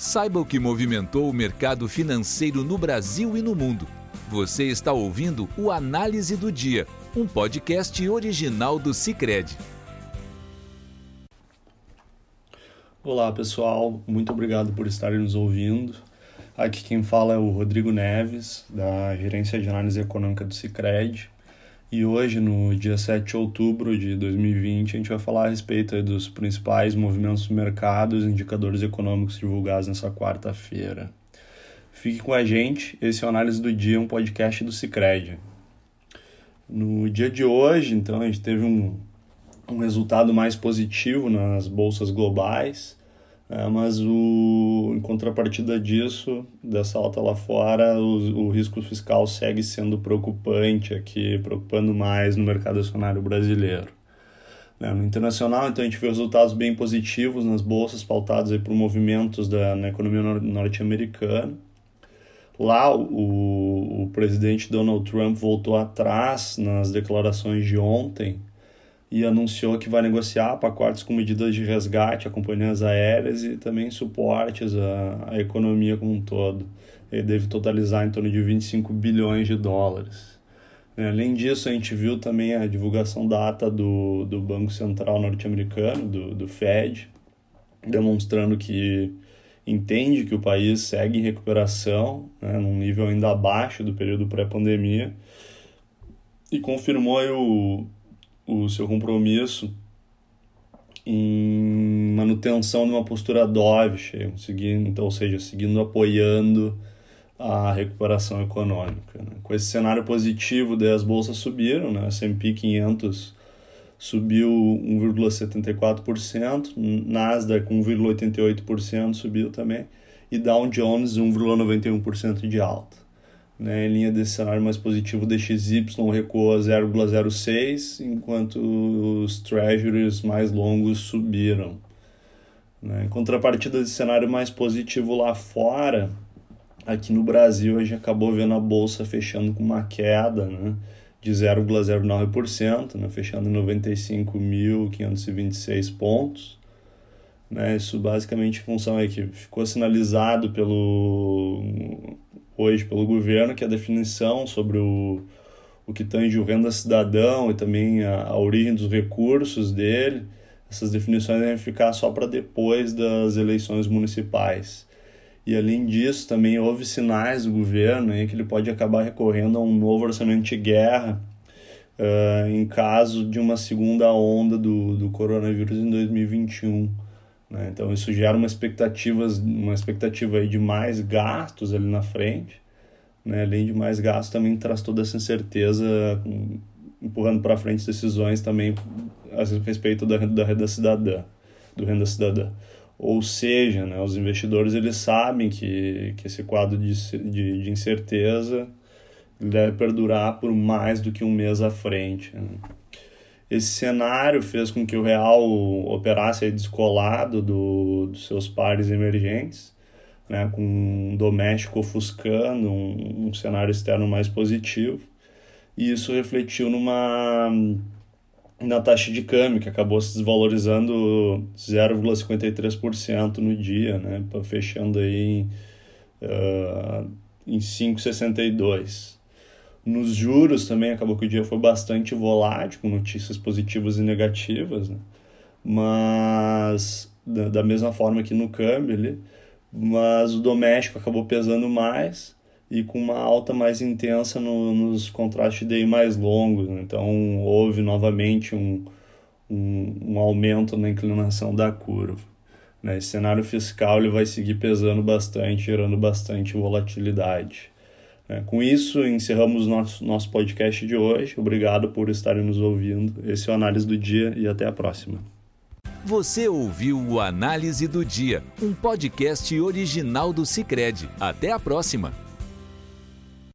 Saiba o que movimentou o mercado financeiro no Brasil e no mundo. Você está ouvindo o Análise do Dia, um podcast original do Cicred. Olá pessoal, muito obrigado por estarem nos ouvindo. Aqui quem fala é o Rodrigo Neves, da Gerência de Análise Econômica do Cicred. E hoje, no dia 7 de outubro de 2020, a gente vai falar a respeito dos principais movimentos do mercado e indicadores econômicos divulgados nessa quarta-feira. Fique com a gente, esse é o Análise do Dia, um podcast do Cicred. No dia de hoje, então, a gente teve um, um resultado mais positivo nas bolsas globais, é, mas o, em contrapartida disso, dessa alta lá fora, o, o risco fiscal segue sendo preocupante aqui, preocupando mais no mercado acionário brasileiro. Né? No internacional, então, a gente vê resultados bem positivos nas bolsas, pautados aí por movimentos da, na economia norte-americana. Lá, o, o presidente Donald Trump voltou atrás nas declarações de ontem, e anunciou que vai negociar pacotes com medidas de resgate a companhias aéreas e também suportes à, à economia como um todo. Ele deve totalizar em torno de 25 bilhões de dólares. Né, além disso, a gente viu também a divulgação da ata do, do Banco Central norte-americano, do, do Fed, demonstrando que entende que o país segue em recuperação, né, num nível ainda abaixo do período pré-pandemia, e confirmou o, o seu compromisso em manutenção de uma postura dovish, seguindo, então, ou seja, seguindo apoiando a recuperação econômica. Né? Com esse cenário positivo, as bolsas subiram, né? S&P 500 subiu 1,74%, Nasdaq 1,88% subiu também, e Dow Jones 1,91% de alta. Né, em linha desse cenário mais positivo, o DXY recuou a 0,06, enquanto os treasuries mais longos subiram. Né. Em contrapartida desse cenário mais positivo lá fora, aqui no Brasil a gente acabou vendo a bolsa fechando com uma queda né, de 0,09%, né, fechando em 95.526 pontos. Né, isso basicamente em função aí que ficou sinalizado pelo hoje pelo governo, que é a definição sobre o, o que tange o renda cidadão e também a, a origem dos recursos dele. Essas definições devem ficar só para depois das eleições municipais. E além disso, também houve sinais do governo que ele pode acabar recorrendo a um novo orçamento de guerra uh, em caso de uma segunda onda do, do coronavírus em 2021. Né? Então isso gera uma expectativa, uma expectativa de mais gastos ali na frente. Né? Além de mais gastos, também traz toda essa incerteza, empurrando para frente decisões também a respeito da, da renda cidadã, do renda cidadã. Ou seja, né, os investidores eles sabem que, que esse quadro de, de, de incerteza deve perdurar por mais do que um mês à frente. Né? Esse cenário fez com que o real operasse descolado do, dos seus pares emergentes, né, com um doméstico ofuscando, um, um cenário externo mais positivo. E isso refletiu numa na taxa de câmbio, que acabou se desvalorizando 0,53% no dia, né, fechando aí uh, em 5,62%. Nos juros também acabou que o dia foi bastante volátil, com notícias positivas e negativas, né? mas da, da, mesma forma que no câmbio ali, mas o doméstico acabou pesando mais e com uma alta mais intensa no, nos contratos de DI mais longos, né? então houve novamente um, um, um, aumento na inclinação da curva. Né? Esse cenário fiscal ele vai seguir pesando bastante, gerando bastante volatilidade. É, com isso, encerramos nosso, nosso podcast de hoje. Obrigado por estarem nos ouvindo. Esse é o Análise do Dia e até a próxima. Você ouviu o Análise do Dia, um podcast original do Cicred. Até a próxima!